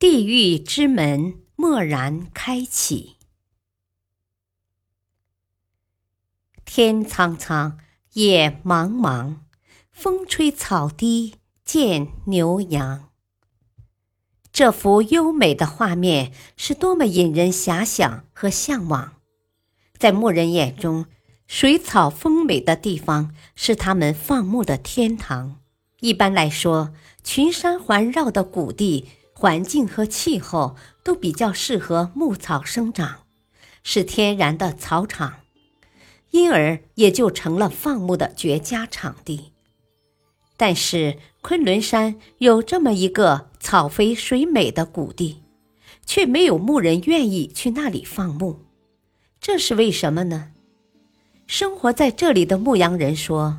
地狱之门蓦然开启，天苍苍，野茫茫，风吹草低见牛羊。这幅优美的画面是多么引人遐想和向往！在牧人眼中，水草丰美的地方是他们放牧的天堂。一般来说，群山环绕的谷地。环境和气候都比较适合牧草生长，是天然的草场，因而也就成了放牧的绝佳场地。但是昆仑山有这么一个草肥水美的谷地，却没有牧人愿意去那里放牧，这是为什么呢？生活在这里的牧羊人说，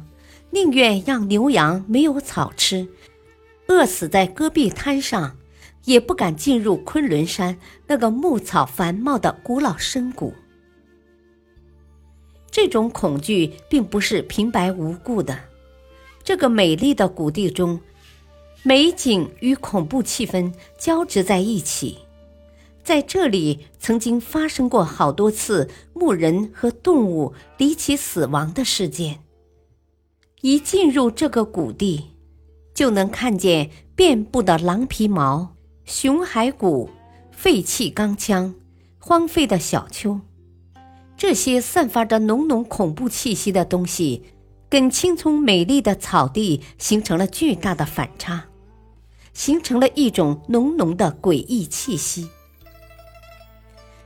宁愿让牛羊没有草吃，饿死在戈壁滩上。也不敢进入昆仑山那个牧草繁茂的古老深谷。这种恐惧并不是平白无故的。这个美丽的谷地中，美景与恐怖气氛交织在一起。在这里，曾经发生过好多次牧人和动物离奇死亡的事件。一进入这个谷地，就能看见遍布的狼皮毛。熊骸骨、废弃钢枪、荒废的小丘，这些散发着浓浓恐怖气息的东西，跟青葱美丽的草地形成了巨大的反差，形成了一种浓浓的诡异气息。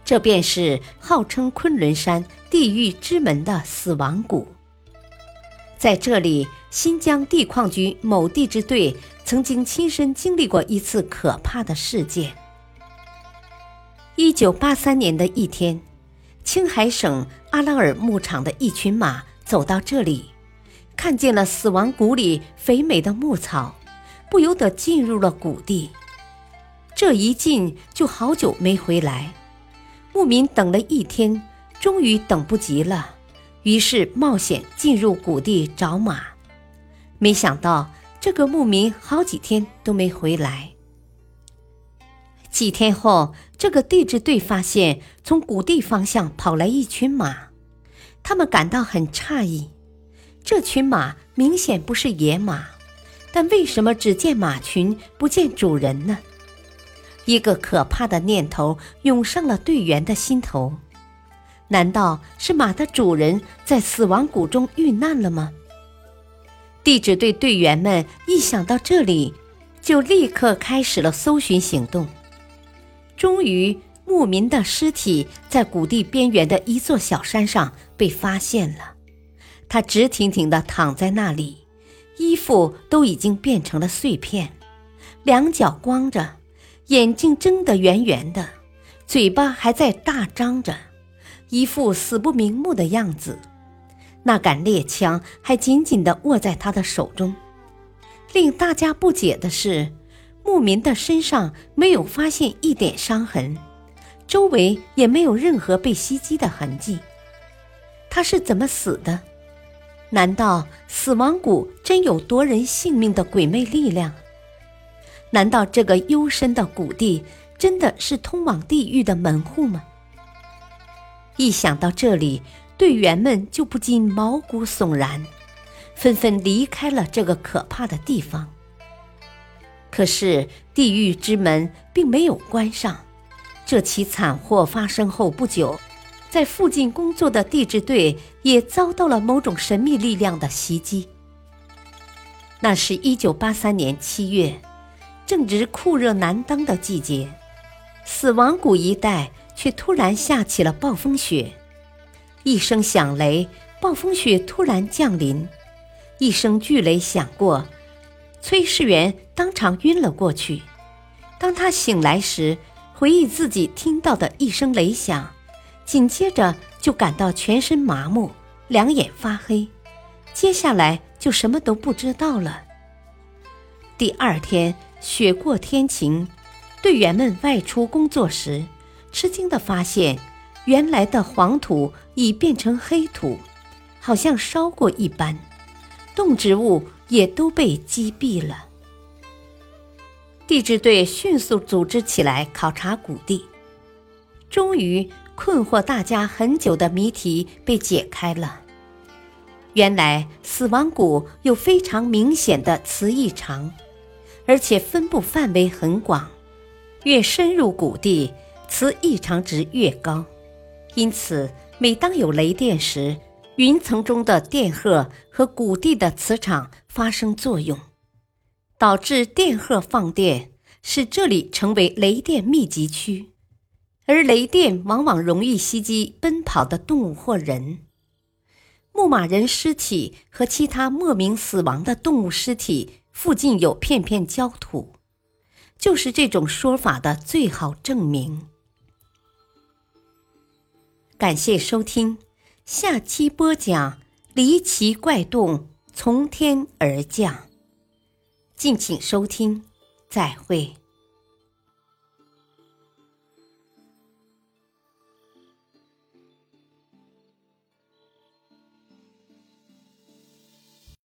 这便是号称昆仑山地狱之门的死亡谷。在这里，新疆地矿局某地质队。曾经亲身经历过一次可怕的事件。一九八三年的一天，青海省阿拉尔牧场的一群马走到这里，看见了死亡谷里肥美的牧草，不由得进入了谷地。这一进就好久没回来，牧民等了一天，终于等不及了，于是冒险进入谷地找马，没想到。这个牧民好几天都没回来。几天后，这个地质队发现从谷地方向跑来一群马，他们感到很诧异。这群马明显不是野马，但为什么只见马群不见主人呢？一个可怕的念头涌上了队员的心头：难道是马的主人在死亡谷中遇难了吗？地质队队员们一想到这里，就立刻开始了搜寻行动。终于，牧民的尸体在谷地边缘的一座小山上被发现了。他直挺挺地躺在那里，衣服都已经变成了碎片，两脚光着，眼睛睁得圆圆的，嘴巴还在大张着，一副死不瞑目的样子。那杆猎枪还紧紧地握在他的手中。令大家不解的是，牧民的身上没有发现一点伤痕，周围也没有任何被袭击的痕迹。他是怎么死的？难道死亡谷真有夺人性命的鬼魅力量？难道这个幽深的谷地真的是通往地狱的门户吗？一想到这里。队员们就不禁毛骨悚然，纷纷离开了这个可怕的地方。可是地狱之门并没有关上。这起惨祸发生后不久，在附近工作的地质队也遭到了某种神秘力量的袭击。那是一九八三年七月，正值酷热难当的季节，死亡谷一带却突然下起了暴风雪。一声响雷，暴风雪突然降临。一声巨雷响过，崔世元当场晕了过去。当他醒来时，回忆自己听到的一声雷响，紧接着就感到全身麻木，两眼发黑，接下来就什么都不知道了。第二天雪过天晴，队员们外出工作时，吃惊地发现，原来的黄土已变成黑土，好像烧过一般，动植物也都被击毙了。地质队迅速组织起来考察谷地，终于困惑大家很久的谜题被解开了。原来死亡谷有非常明显的磁异常，而且分布范围很广，越深入谷地，磁异常值越高。因此，每当有雷电时，云层中的电荷和谷地的磁场发生作用。导致电荷放电，使这里成为雷电密集区，而雷电往往容易袭击奔跑的动物或人。牧马人尸体和其他莫名死亡的动物尸体附近有片片焦土，就是这种说法的最好证明。感谢收听，下期播讲离奇怪洞从天而降。敬请收听，再会。